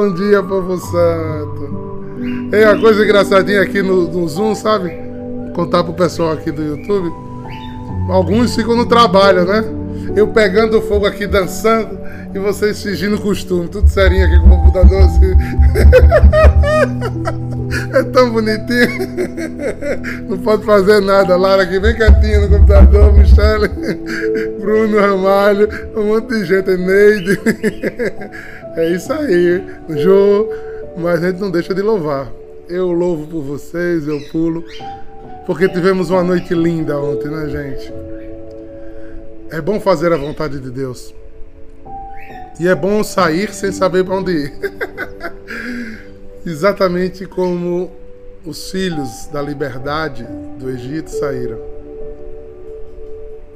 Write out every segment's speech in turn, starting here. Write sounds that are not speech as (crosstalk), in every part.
Bom dia, povo santo. É uma coisa engraçadinha aqui no, no Zoom, sabe? Contar pro pessoal aqui do YouTube. Alguns ficam no trabalho, né? Eu pegando fogo aqui dançando e vocês fingindo costume, tudo serinho aqui com o computador assim. (laughs) É tão bonitinho. (laughs) Não pode fazer nada. Lara aqui bem quietinha no computador, Michele, (laughs) Bruno Ramalho, um monte de gente, Neide. É isso aí, Jô. Mas a gente não deixa de louvar. Eu louvo por vocês, eu pulo. Porque tivemos uma noite linda ontem, né, gente? É bom fazer a vontade de Deus. E é bom sair sem saber para onde ir. (laughs) Exatamente como os filhos da liberdade do Egito saíram.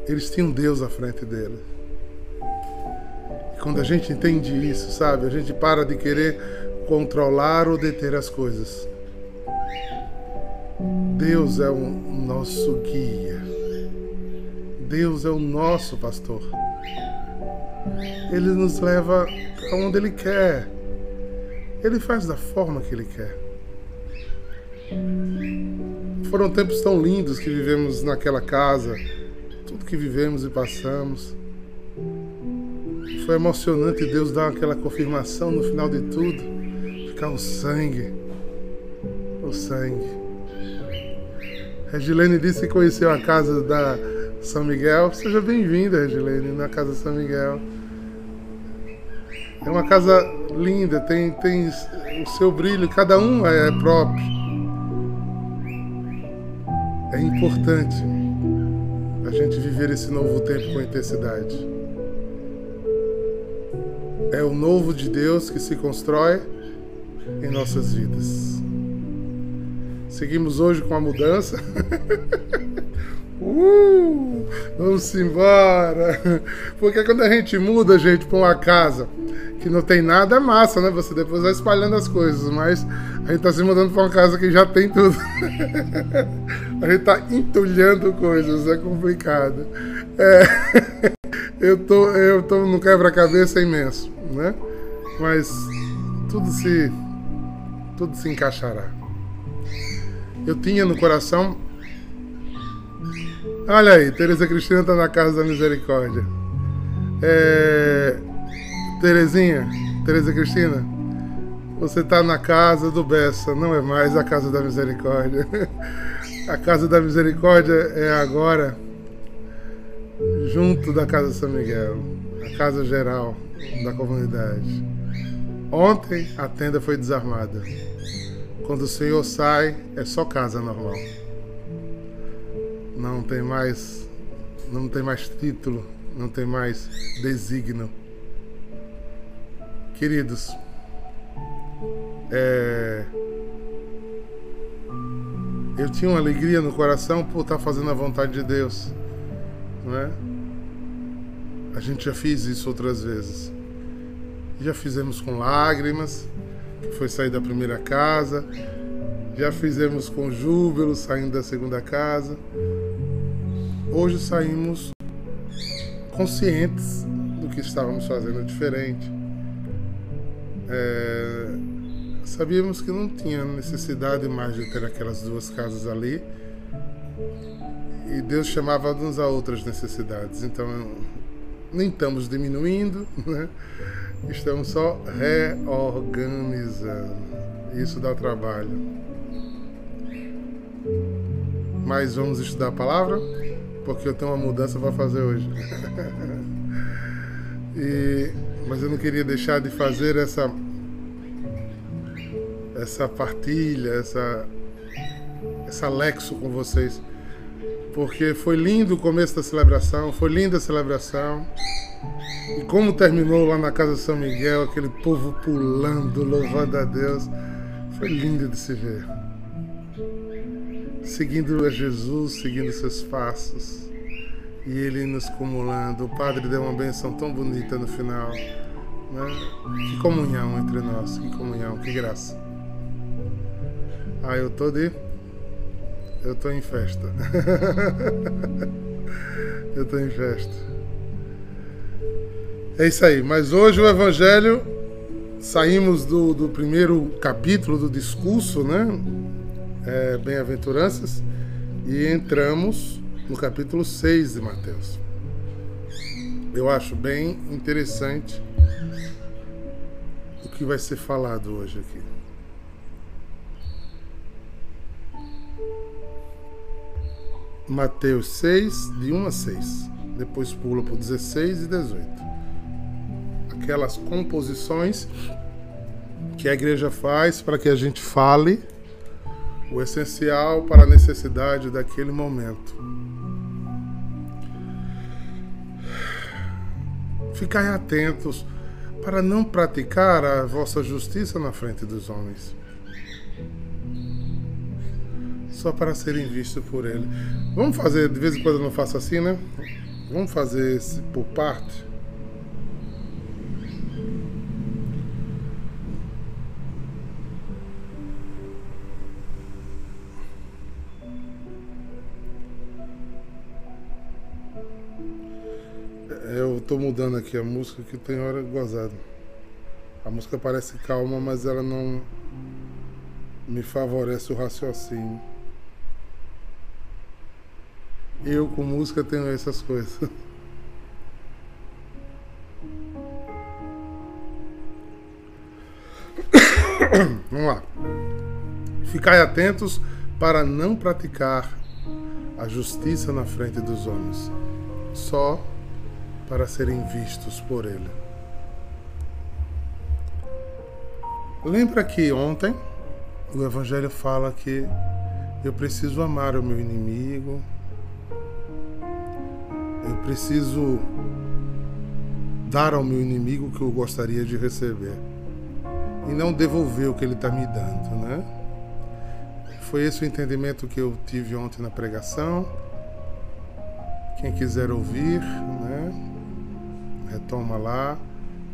Eles tinham Deus à frente deles. Quando a gente entende isso, sabe, a gente para de querer controlar ou deter as coisas. Deus é o nosso guia. Deus é o nosso pastor. Ele nos leva para onde Ele quer. Ele faz da forma que Ele quer. Foram tempos tão lindos que vivemos naquela casa, tudo que vivemos e passamos. Foi emocionante Deus dar aquela confirmação no final de tudo. Ficar o sangue. O sangue. Regilene disse que conheceu a casa da São Miguel. Seja bem-vinda, Regilene, na casa São Miguel. É uma casa linda, tem, tem o seu brilho, cada um é próprio. É importante a gente viver esse novo tempo com intensidade. É o novo de Deus que se constrói em nossas vidas. Seguimos hoje com a mudança. (laughs) uh, vamos embora. Porque quando a gente muda, gente, para uma casa que não tem nada, é massa, né? Você depois vai espalhando as coisas, mas a gente tá se mudando para uma casa que já tem tudo. (laughs) a gente tá entulhando coisas, é complicado. É, (laughs) eu tô, eu tô no quebra-cabeça imenso né? Mas tudo se tudo se encaixará. Eu tinha no coração Olha aí, Tereza Cristina está na casa da misericórdia. É... Terezinha, Tereza Cristina, você está na casa do Bessa, não é mais a casa da misericórdia. (laughs) A casa da misericórdia é agora junto da casa São Miguel, a casa geral da comunidade. Ontem a tenda foi desarmada. Quando o Senhor sai, é só casa normal. Não tem mais, não tem mais título, não tem mais desígnio. Queridos, é, eu tinha uma alegria no coração por estar fazendo a vontade de Deus, não é? A gente já fez isso outras vezes. Já fizemos com lágrimas, foi sair da primeira casa. Já fizemos com júbilo, saindo da segunda casa. Hoje saímos conscientes do que estávamos fazendo diferente. É, sabíamos que não tinha necessidade mais de ter aquelas duas casas ali. E Deus chamava uns a outras necessidades. Então nem estamos diminuindo, né? estamos só reorganizando. Isso dá trabalho. Mas vamos estudar a palavra, porque eu tenho uma mudança para fazer hoje. (laughs) e, mas eu não queria deixar de fazer essa essa partilha, essa essa lexo com vocês porque foi lindo o começo da celebração, foi linda a celebração. E como terminou lá na casa de São Miguel, aquele povo pulando, louvando a Deus, foi lindo de se ver. Seguindo a Jesus, seguindo seus passos, e ele nos cumulando. O Padre deu uma benção tão bonita no final. Né? Que comunhão entre nós, que comunhão, que graça. Ah, eu tô de eu tô em festa. (laughs) eu tô em festa. É isso aí. Mas hoje o Evangelho saímos do, do primeiro capítulo do discurso, né? É, Bem-aventuranças, e entramos no capítulo 6 de Mateus. Eu acho bem interessante o que vai ser falado hoje aqui. Mateus 6, de 1 a 6. Depois pula para 16 e 18. Aquelas composições que a igreja faz para que a gente fale o essencial para a necessidade daquele momento. Ficai atentos para não praticar a vossa justiça na frente dos homens, só para serem vistos por ele. Vamos fazer, de vez em quando eu não faço assim, né? Vamos fazer esse por parte. Eu tô mudando aqui a música que tem hora gozada. A música parece calma, mas ela não me favorece o raciocínio. Eu com música tenho essas coisas. (laughs) Vamos lá. Ficai atentos para não praticar a justiça na frente dos homens, só para serem vistos por Ele. Lembra que ontem o Evangelho fala que eu preciso amar o meu inimigo, eu preciso dar ao meu inimigo o que eu gostaria de receber e não devolver o que ele está me dando, né? Foi esse o entendimento que eu tive ontem na pregação. Quem quiser ouvir, né? Retoma lá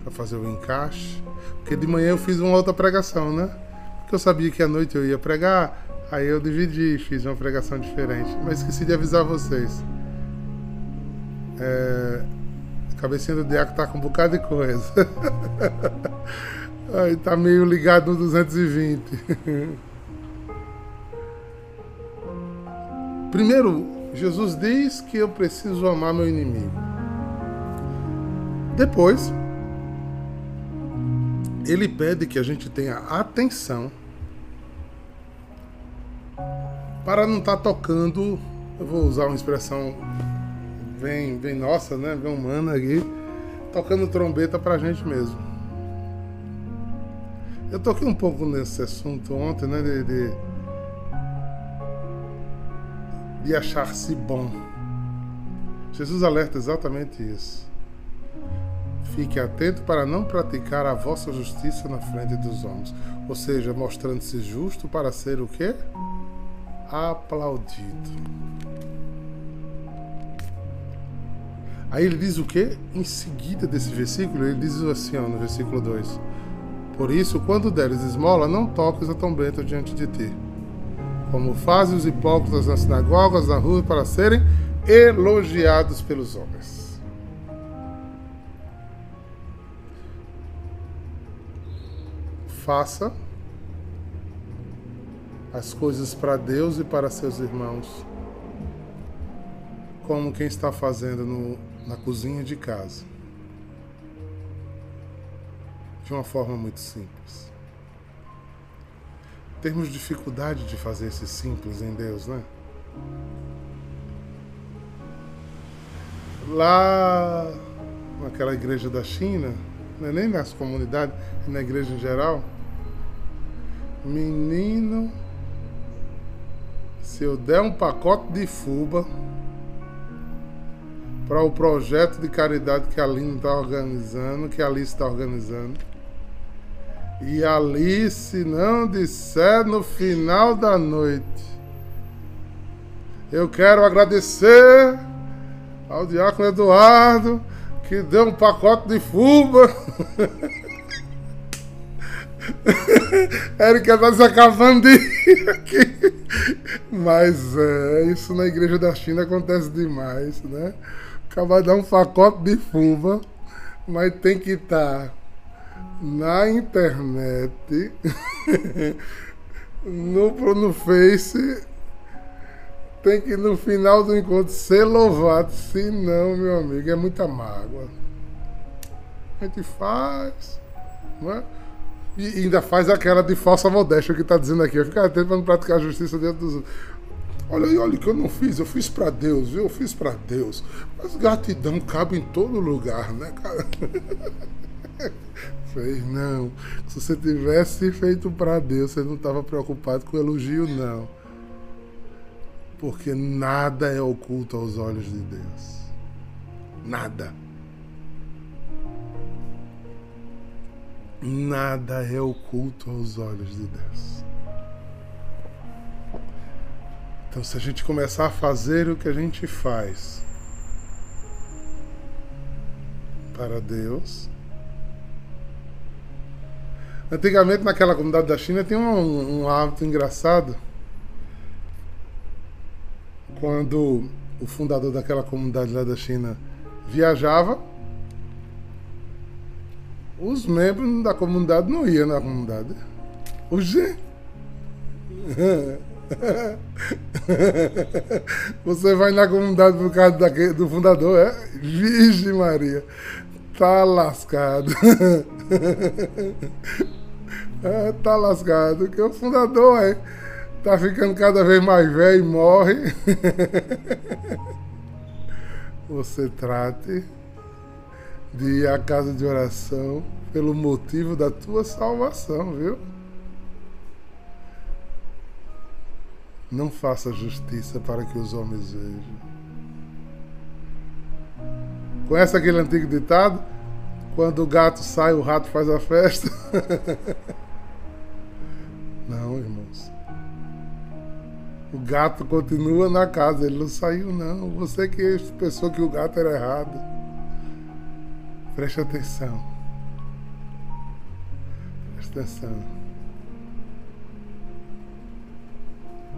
para fazer o encaixe. Porque de manhã eu fiz uma outra pregação, né? Porque eu sabia que à noite eu ia pregar, aí eu dividi, fiz uma pregação diferente. Mas esqueci de avisar vocês. É, cabecinha do Diaco tá com um bocado de coisa. (laughs) Aí tá meio ligado no 220. (laughs) Primeiro, Jesus diz que eu preciso amar meu inimigo. Depois, ele pede que a gente tenha atenção para não estar tá tocando. Eu vou usar uma expressão vem, vem nossa, né? Vem humana aqui, tocando trombeta pra gente mesmo. Eu toquei um pouco nesse assunto ontem, né? De, de, de achar-se bom. Jesus alerta exatamente isso. Fique atento para não praticar a vossa justiça na frente dos homens. Ou seja, mostrando-se justo para ser o quê? Aplaudido. Aí ele diz o que? Em seguida desse versículo, ele diz assim, ó, no versículo 2: Por isso, quando deres esmola, não toques a trombeta diante de ti, como fazem os hipócritas nas sinagogas, na rua, para serem elogiados pelos homens. Faça as coisas para Deus e para seus irmãos, como quem está fazendo no na cozinha de casa. De uma forma muito simples. Temos dificuldade de fazer esse simples em Deus, né? Lá naquela igreja da China, é nem nas comunidades, é na igreja em geral, menino, se eu der um pacote de fuba, para o projeto de caridade que a Aline está organizando, que a Alice está organizando. E a Alice não disser no final da noite. Eu quero agradecer ao Diácono Eduardo que deu um pacote de fuba. (laughs) Érica está se acabando de aqui. Mas é, isso na igreja da China acontece demais, né? Acaba dar um pacote de fuva, mas tem que estar. Tá. na internet, (laughs) no, no Face, tem que no final do encontro ser louvado. Se não, meu amigo, é muita mágoa. A gente faz, não é? E ainda faz aquela de falsa modéstia que está dizendo aqui. Eu para não praticar a justiça dentro dos outros. Olha aí, olha o que eu não fiz, eu fiz para Deus, viu? Eu fiz para Deus. Mas gratidão cabe em todo lugar, né, cara? (laughs) Fez, não. Se você tivesse feito para Deus, você não estava preocupado com elogio, não. Porque nada é oculto aos olhos de Deus. Nada. Nada é oculto aos olhos de Deus. Então, se a gente começar a fazer o que a gente faz para Deus. Antigamente, naquela comunidade da China, tinha um, um hábito engraçado. Quando o fundador daquela comunidade lá da China viajava, os membros da comunidade não iam na comunidade. O G. (laughs) (laughs) Você vai na comunidade por causa daquele, do fundador, é? Virgem Maria. Tá lascado. (laughs) É, tá lascado. Que o fundador é, tá ficando cada vez mais velho e morre. (laughs) Você trate de ir à casa de oração pelo motivo da tua salvação, viu? Não faça justiça para que os homens vejam. Conhece aquele antigo ditado? Quando o gato sai, o rato faz a festa? (laughs) Não, irmãos. O gato continua na casa, ele não saiu, não. Você que pensou que o gato era errado. Preste atenção. Preste atenção.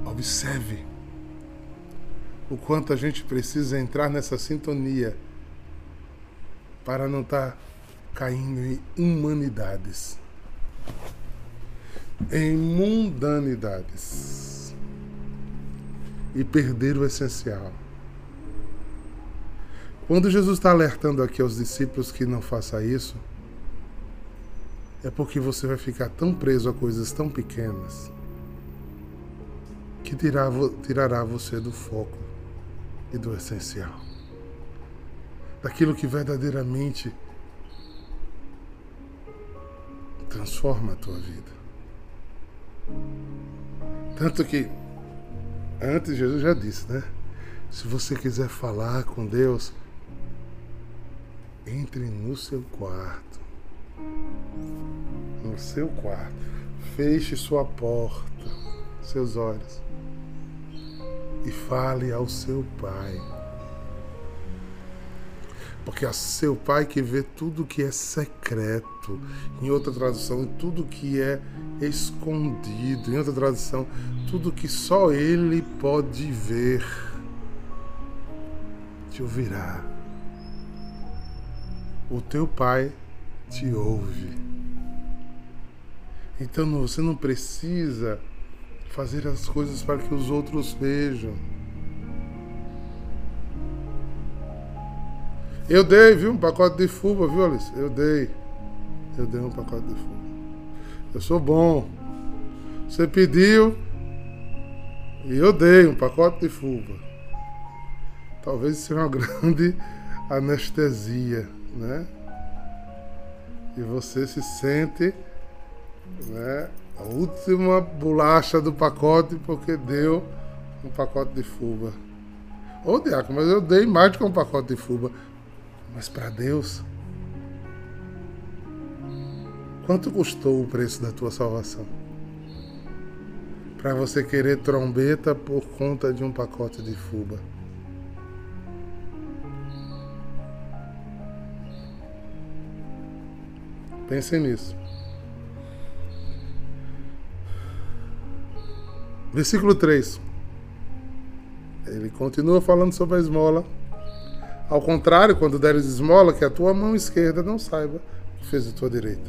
Observe o quanto a gente precisa entrar nessa sintonia para não estar tá caindo em humanidades, em mundanidades e perder o essencial. Quando Jesus está alertando aqui aos discípulos que não faça isso, é porque você vai ficar tão preso a coisas tão pequenas que tirará você do foco e do essencial. Daquilo que verdadeiramente transforma a tua vida. Tanto que, antes Jesus já disse, né? Se você quiser falar com Deus, entre no seu quarto. No seu quarto. Feche sua porta, seus olhos. E fale ao seu pai. Porque é seu pai que vê tudo que é secreto. Em outra tradução, tudo que é escondido. Em outra tradução, tudo que só ele pode ver. Te ouvirá o teu pai te ouve. Então você não precisa fazer as coisas para que os outros vejam. Eu dei, viu? Um pacote de fuba, viu, Alice? Eu dei. Eu dei um pacote de fuba. Eu sou bom. Você pediu e eu dei um pacote de fuba. Talvez seja uma (laughs) grande anestesia né? E você se sente, né? A última bolacha do pacote porque deu um pacote de fuba. Ô Diaco, mas eu dei mais do que um pacote de fuba. Mas para Deus, quanto custou o preço da tua salvação? Para você querer trombeta por conta de um pacote de fuba. Pensem nisso. Versículo 3. Ele continua falando sobre a esmola. Ao contrário, quando deres esmola, que a tua mão esquerda não saiba o que fez a tua direita.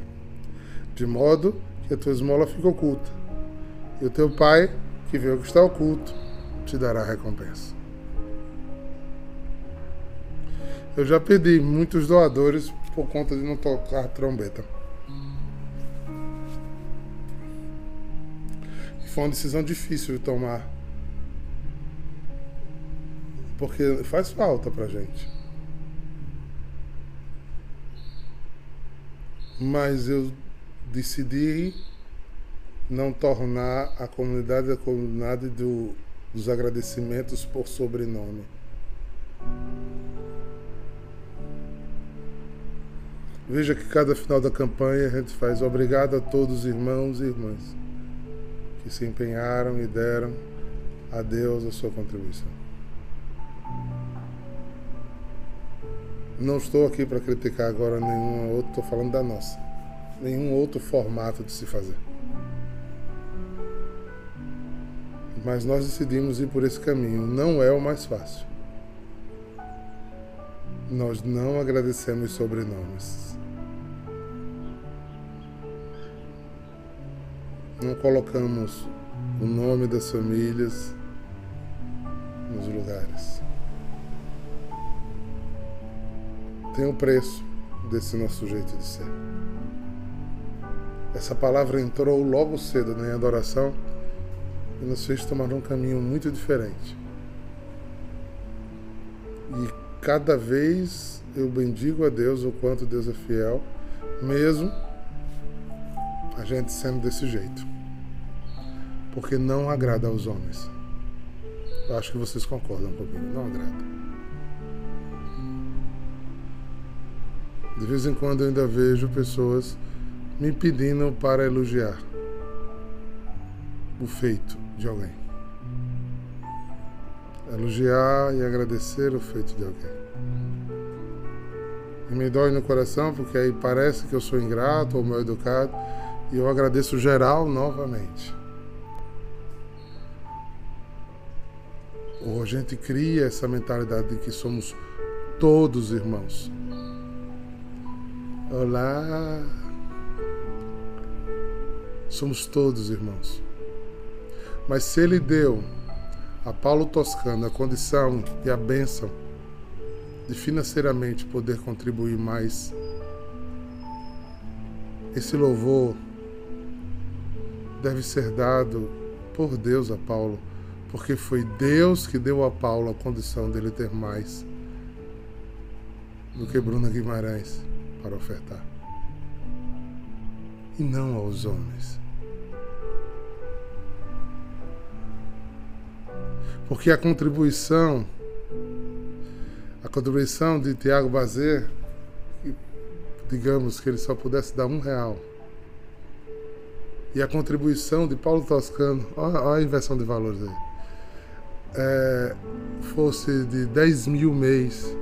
de modo que a tua esmola fique oculta. E o teu pai, que vê o que está oculto, te dará recompensa. Eu já perdi muitos doadores por conta de não tocar trombeta. Foi uma decisão difícil de tomar. Porque faz falta pra gente. Mas eu decidi não tornar a comunidade a comunidade do, dos agradecimentos por sobrenome. Veja que cada final da campanha a gente faz obrigado a todos os irmãos e irmãs que se empenharam e deram a Deus a sua contribuição. Não estou aqui para criticar agora nenhum outro, estou falando da nossa. Nenhum outro formato de se fazer. Mas nós decidimos ir por esse caminho. Não é o mais fácil. Nós não agradecemos sobrenomes. Não colocamos o nome das famílias nos lugares. Tem o um preço desse nosso jeito de ser. Essa palavra entrou logo cedo na adoração e nos fez tomar um caminho muito diferente. E cada vez eu bendigo a Deus o quanto Deus é fiel, mesmo a gente sendo desse jeito. Porque não agrada aos homens. Eu acho que vocês concordam comigo, não agrada. De vez em quando eu ainda vejo pessoas me pedindo para elogiar o feito de alguém. Elogiar e agradecer o feito de alguém. E me dói no coração porque aí parece que eu sou ingrato ou mal educado e eu agradeço geral novamente. Ou a gente cria essa mentalidade de que somos todos irmãos. Olá. Somos todos irmãos. Mas se ele deu a Paulo Toscano a condição e a bênção de financeiramente poder contribuir mais, esse louvor deve ser dado por Deus a Paulo, porque foi Deus que deu a Paulo a condição dele ter mais do que Bruna Guimarães para ofertar. E não aos homens. Porque a contribuição, a contribuição de Tiago Bazer, digamos que ele só pudesse dar um real e a contribuição de Paulo Toscano, olha a inversão de valores aí, é, fosse de 10 mil mês,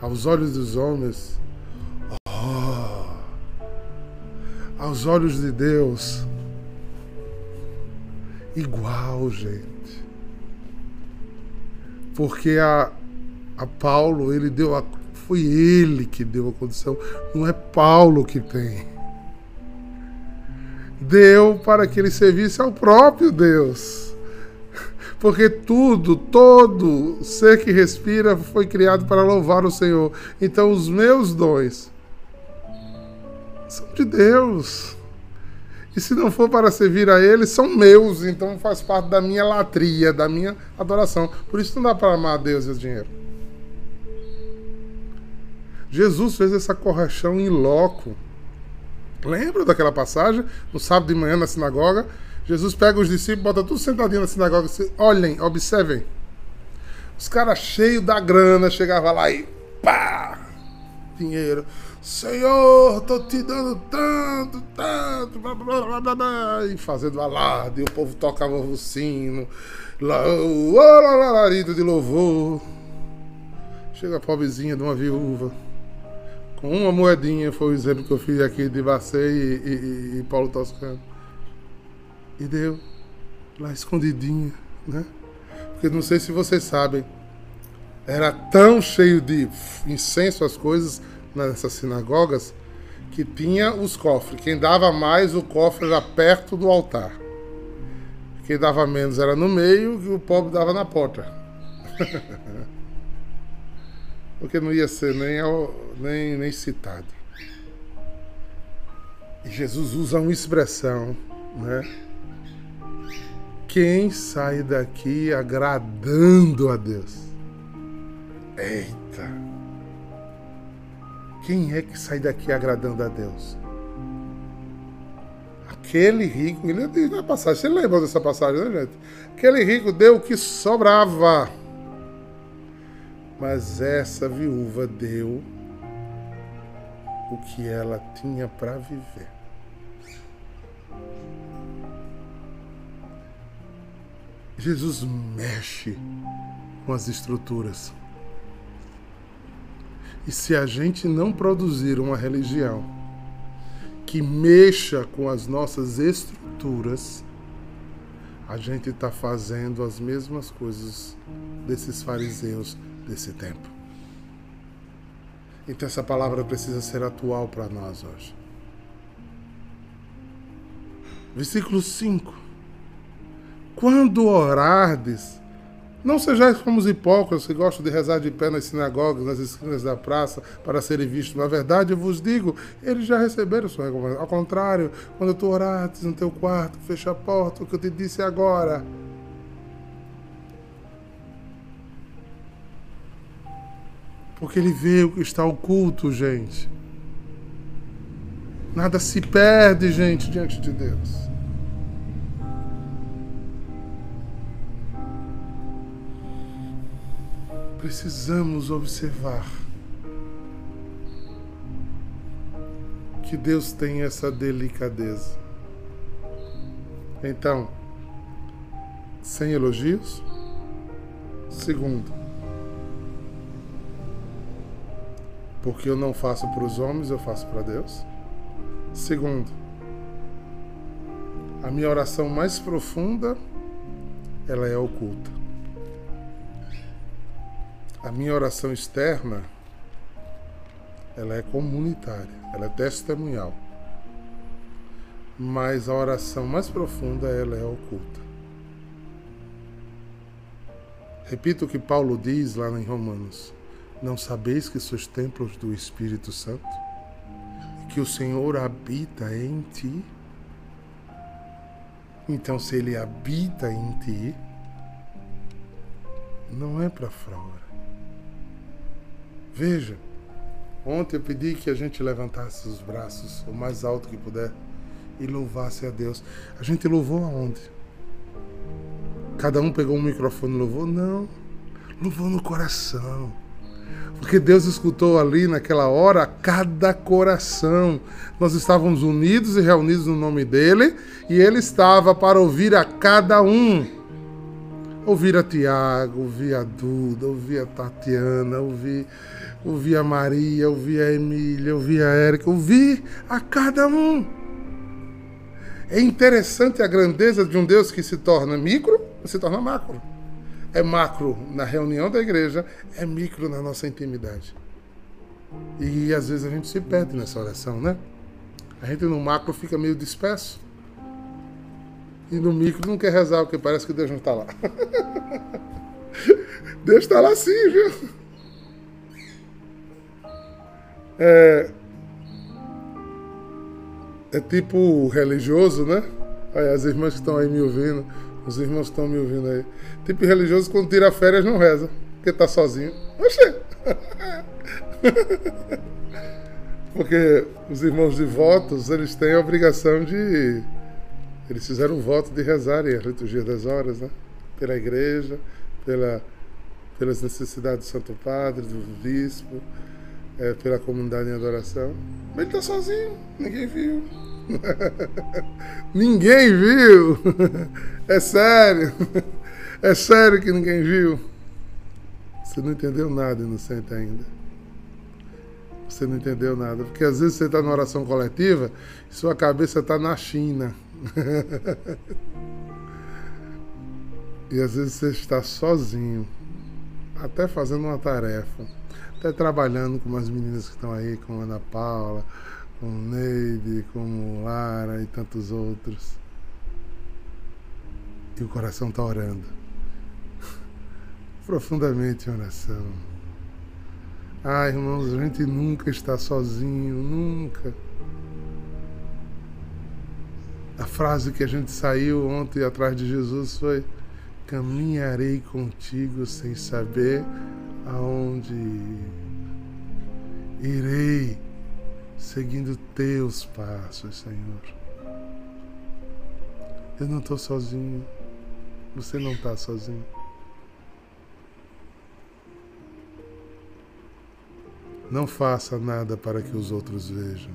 aos olhos dos homens, oh, aos olhos de Deus, igual, gente. Porque a, a Paulo, ele deu a. Foi ele que deu a condição, não é Paulo que tem deu para que ele servisse ao próprio Deus. Porque tudo, todo ser que respira foi criado para louvar o Senhor. Então os meus dons são de Deus. E se não for para servir a Ele, são meus. Então faz parte da minha latria, da minha adoração. Por isso não dá para amar a Deus e o dinheiro. Jesus fez essa correção em loco. Lembra daquela passagem? No sábado de manhã na sinagoga, Jesus pega os discípulos, bota tudo sentadinho na sinagoga e diz, olhem, observem. Os caras cheios da grana chegavam lá e pá! Dinheiro. Senhor, tô te dando tanto, tanto, blá, blá, blá, blá, e fazendo alarde, e o povo tocava o sino, lá, o alarido de louvor. Chega a pobrezinha de uma viúva uma moedinha, foi o exemplo que eu fiz aqui de Bacei e, e, e, Paulo Toscano. E deu lá escondidinha, né? Porque não sei se vocês sabem, era tão cheio de incenso as coisas nessas sinagogas que tinha os cofres. Quem dava mais, o cofre era perto do altar. Quem dava menos era no meio e o pobre dava na porta. (laughs) Porque não ia ser nem, nem, nem citado. E Jesus usa uma expressão, né? Quem sai daqui agradando a Deus? Eita! Quem é que sai daqui agradando a Deus? Aquele rico, ele diz na passagem, você lembra dessa passagem, né, gente? Aquele rico deu o que sobrava. Mas essa viúva deu o que ela tinha para viver. Jesus mexe com as estruturas. E se a gente não produzir uma religião que mexa com as nossas estruturas, a gente está fazendo as mesmas coisas desses fariseus desse tempo. Então essa palavra precisa ser atual para nós hoje. Versículo 5. Quando orardes, não sejais como os hipócritas que gostam de rezar de pé nas sinagogas, nas esquinas da praça, para serem vistos. Na verdade, eu vos digo, eles já receberam sua recompensa. Ao contrário, quando tu orares no teu quarto, fecha a porta, o que eu te disse agora. Porque ele vê o que está oculto, gente. Nada se perde, gente, diante de Deus. precisamos observar que Deus tem essa delicadeza. Então, sem elogios. Segundo, porque eu não faço para os homens, eu faço para Deus. Segundo, a minha oração mais profunda, ela é oculta. A minha oração externa, ela é comunitária, ela é testemunhal. Mas a oração mais profunda, ela é oculta. Repito o que Paulo diz lá em Romanos: Não sabeis que sois templos do Espírito Santo? Que o Senhor habita em ti? Então, se ele habita em ti, não é para fora Veja, ontem eu pedi que a gente levantasse os braços o mais alto que puder e louvasse a Deus. A gente louvou aonde? Cada um pegou um microfone e louvou? Não. Louvou no coração. Porque Deus escutou ali naquela hora cada coração. Nós estávamos unidos e reunidos no nome dele e ele estava para ouvir a cada um. Ouvir a Tiago, ouvir a Duda, ouvir a Tatiana, ouvir ouvi a Maria, ouvi a Emília, ouvi a Érica, ouvi a cada um. É interessante a grandeza de um Deus que se torna micro e se torna macro. É macro na reunião da igreja, é micro na nossa intimidade. E às vezes a gente se perde nessa oração, né? A gente no macro fica meio disperso. E no micro não quer rezar, porque parece que Deus não está lá. (laughs) Deus está lá sim, viu? É, é tipo religioso, né? Aí, as irmãs que estão aí me ouvindo, os irmãos estão me ouvindo aí. Tipo religioso quando tira férias não reza, porque tá sozinho. Oxê! (laughs) porque os irmãos de votos, eles têm a obrigação de. Eles fizeram um voto de rezarem a liturgia das horas, né? Pela igreja, pela, pelas necessidades do Santo Padre, do Bispo é, pela comunidade em adoração. Mas ele tá sozinho, ninguém viu. (laughs) ninguém viu! é sério! É sério que ninguém viu? Você não entendeu nada, inocente ainda. Você não entendeu nada. Porque às vezes você está na oração coletiva e sua cabeça está na China. (laughs) e às vezes você está sozinho, até fazendo uma tarefa até trabalhando com umas meninas que estão aí, com a Ana Paula, como Neide, como Lara e tantos outros. E o coração está orando. Profundamente em oração. Ah, irmãos, a gente nunca está sozinho, nunca. A frase que a gente saiu ontem atrás de Jesus foi: Caminharei contigo sem saber aonde irei seguindo teus passos, Senhor. Eu não estou sozinho. Você não está sozinho. Não faça nada para que os outros vejam.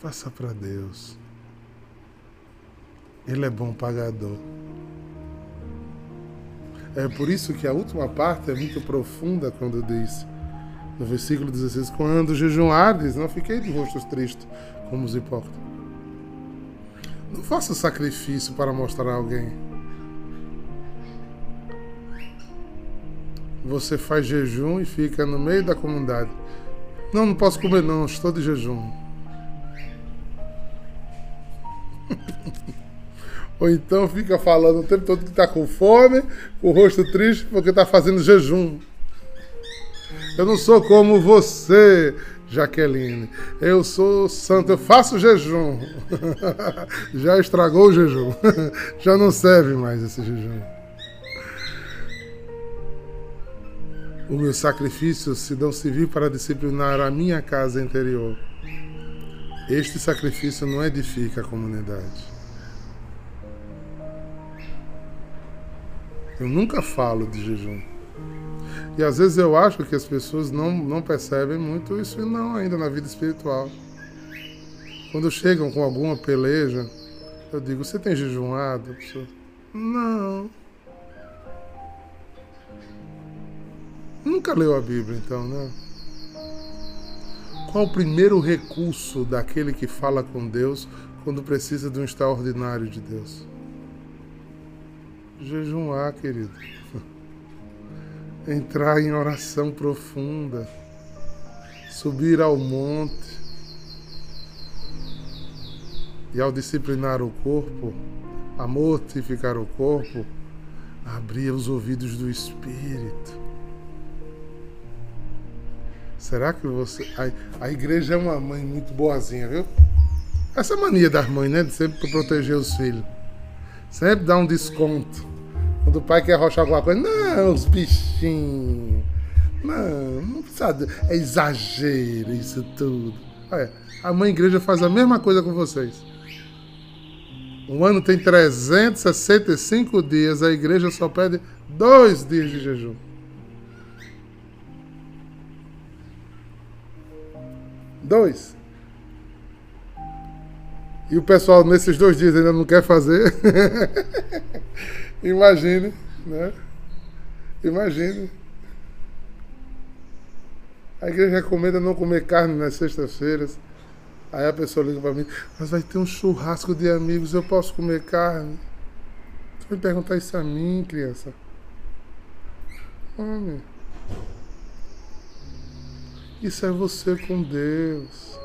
Faça para Deus. Ele é bom pagador. É por isso que a última parte é muito profunda quando diz, no versículo 16, quando jejuardes, não fiquei de rostos tristes como os hipócritas. Não faça sacrifício para mostrar a alguém. Você faz jejum e fica no meio da comunidade. Não, não posso comer não, estou de jejum. (laughs) Ou então fica falando o tempo todo que está com fome, com o rosto triste, porque está fazendo jejum. Eu não sou como você, Jaqueline. Eu sou santo, eu faço jejum. (laughs) Já estragou o jejum. (laughs) Já não serve mais esse jejum. O meu sacrifício se não servir para disciplinar a minha casa interior. Este sacrifício não edifica a comunidade. Eu nunca falo de jejum. E às vezes eu acho que as pessoas não, não percebem muito isso não ainda na vida espiritual. Quando chegam com alguma peleja, eu digo, você tem jejuado? Pessoa, não. Nunca leu a Bíblia, então, né? Qual o primeiro recurso daquele que fala com Deus quando precisa de um extraordinário de Deus? jejuar, querido. (laughs) Entrar em oração profunda. Subir ao monte. E ao disciplinar o corpo, a mortificar o corpo, abrir os ouvidos do Espírito. Será que você. A, a igreja é uma mãe muito boazinha, viu? Essa mania das mães, né? De sempre proteger os filhos. Sempre dá um desconto. Quando o pai quer arrochar alguma coisa, não, os bichinhos. Não, não precisa. É exagero isso tudo. Olha, a mãe igreja faz a mesma coisa com vocês. Um ano tem 365 dias, a igreja só pede dois dias de jejum. Dois. E o pessoal nesses dois dias ainda não quer fazer. (laughs) Imagine, né? Imagine. A igreja recomenda não comer carne nas sextas-feiras. Aí a pessoa liga para mim, mas vai ter um churrasco de amigos, eu posso comer carne? Tu vai perguntar isso a mim, criança? Homem. Isso é você com Deus.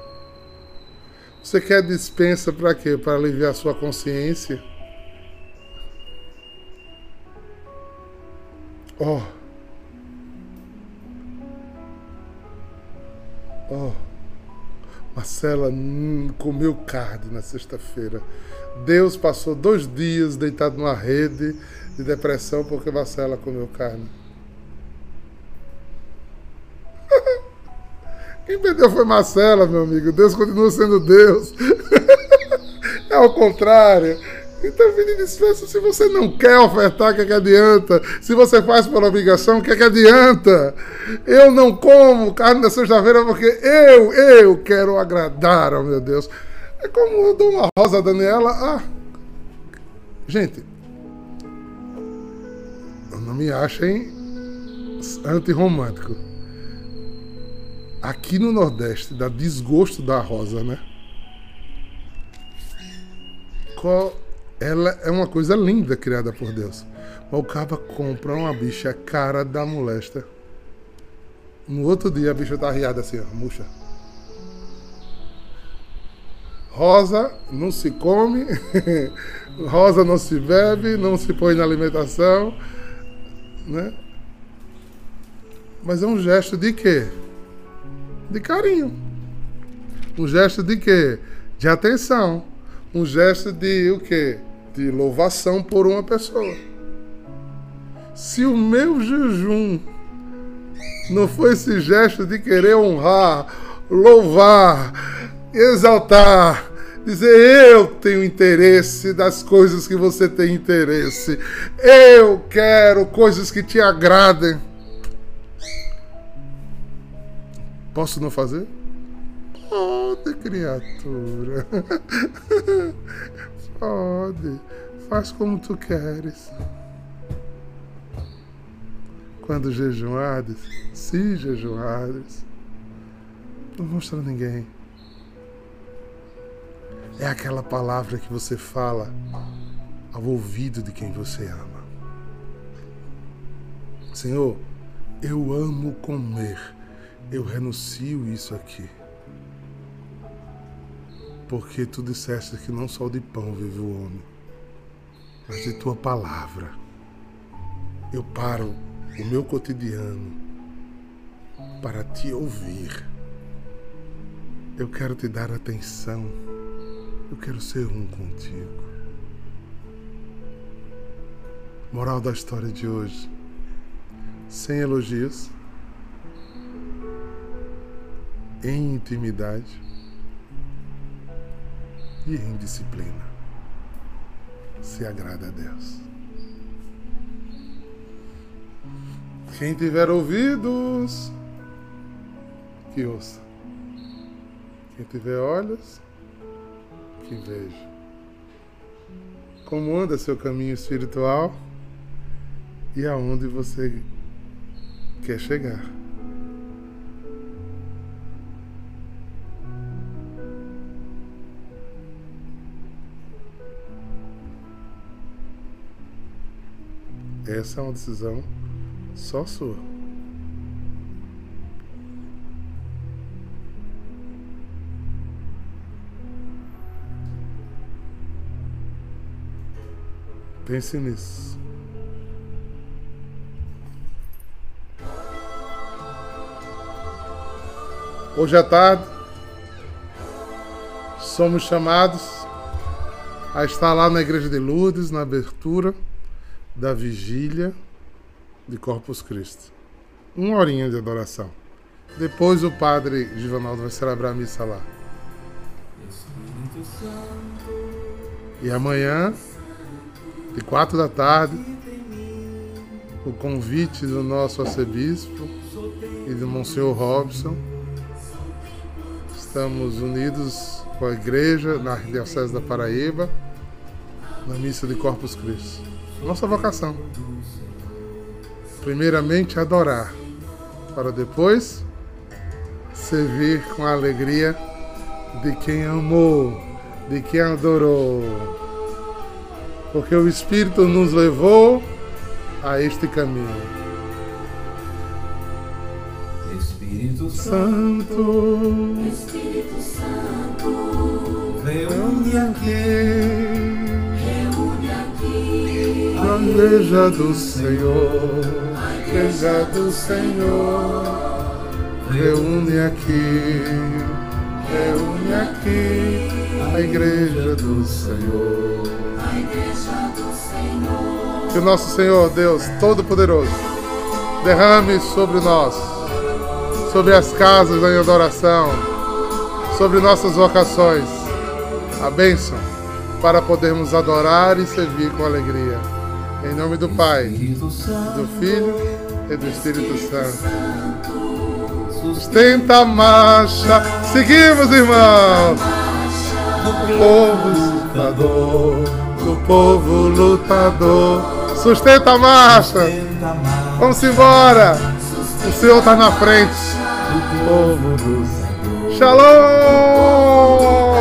Você quer dispensa para quê? Para aliviar sua consciência? Oh. Oh. Marcela comeu carne na sexta-feira. Deus passou dois dias deitado numa rede de depressão porque Marcela comeu carne. (laughs) Quem perdeu foi Marcela, meu amigo. Deus continua sendo Deus. (laughs) é ao contrário. Então, vindo dispensa, se você não quer ofertar, o que, é que adianta? Se você faz por obrigação, o que, é que adianta? Eu não como carne da sexta-feira porque eu, eu quero agradar ao meu Deus. É como eu dou uma rosa a Daniela. Ah, gente, não me achem antirromântico. Aqui no Nordeste dá desgosto da rosa, né? Qual ela é uma coisa linda criada por Deus. Mas o caba compra uma bicha cara da molesta. No outro dia a bicha tá riada assim, ó, murcha. Rosa não se come, (laughs) rosa não se bebe, não se põe na alimentação, né? Mas é um gesto de quê? De carinho. Um gesto de quê? De atenção. Um gesto de o quê? De louvação por uma pessoa. Se o meu jejum não foi esse gesto de querer honrar, louvar, exaltar, dizer eu tenho interesse das coisas que você tem interesse. Eu quero coisas que te agradem. Posso não fazer? Pode, criatura. (laughs) Pode. Faz como tu queres. Quando jejuares, se jejuares, não mostra ninguém. É aquela palavra que você fala ao ouvido de quem você ama. Senhor, eu amo comer. Eu renuncio isso aqui. Porque tu disseste que não só de pão vive o homem, mas de tua palavra. Eu paro o meu cotidiano para te ouvir. Eu quero te dar atenção. Eu quero ser um contigo. Moral da história de hoje: sem elogios, em intimidade e em disciplina. Se agrada a Deus. Quem tiver ouvidos, que ouça. Quem tiver olhos, que veja. Como anda seu caminho espiritual e aonde você quer chegar. Essa é uma decisão só sua. Pense nisso. Hoje à tarde, somos chamados a estar lá na Igreja de Lourdes, na abertura da vigília de Corpus Christi. Uma horinha de adoração. Depois o padre Givanaldo vai celebrar a missa lá. E amanhã, de quatro da tarde, o convite do nosso arcebispo e do Monsenhor Robson. Estamos unidos com a igreja na Arquidiocese da Paraíba, na missa de Corpus Christi. Nossa vocação primeiramente adorar, para depois servir com a alegria de quem amou, de quem adorou. Porque o Espírito nos levou a este caminho. Espírito Santo, Espírito Santo, reúne aqui reúne aqui A igreja do Senhor, igreja do Senhor, reúne aqui, reúne aqui a igreja do Senhor. Que o nosso Senhor, Deus Todo-Poderoso, derrame sobre nós, sobre as casas em adoração, sobre nossas vocações, a bênção para podermos adorar e servir com alegria. Em nome do Pai, do Filho e do Espírito Santo. Sustenta a marcha. Seguimos, irmãos. Do povo lutador, do povo lutador. Sustenta a marcha. Vamos embora. O Senhor está na frente. do povo do Senhor. Shalom!